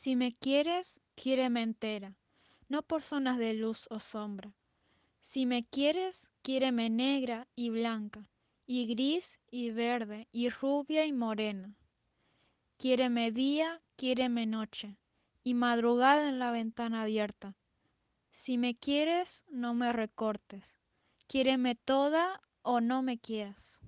Si me quieres, quiéreme entera, no por zonas de luz o sombra. Si me quieres, quiéreme negra y blanca, y gris y verde, y rubia y morena. Quiéreme día, quiéreme noche, y madrugada en la ventana abierta. Si me quieres, no me recortes. Quiéreme toda o no me quieras.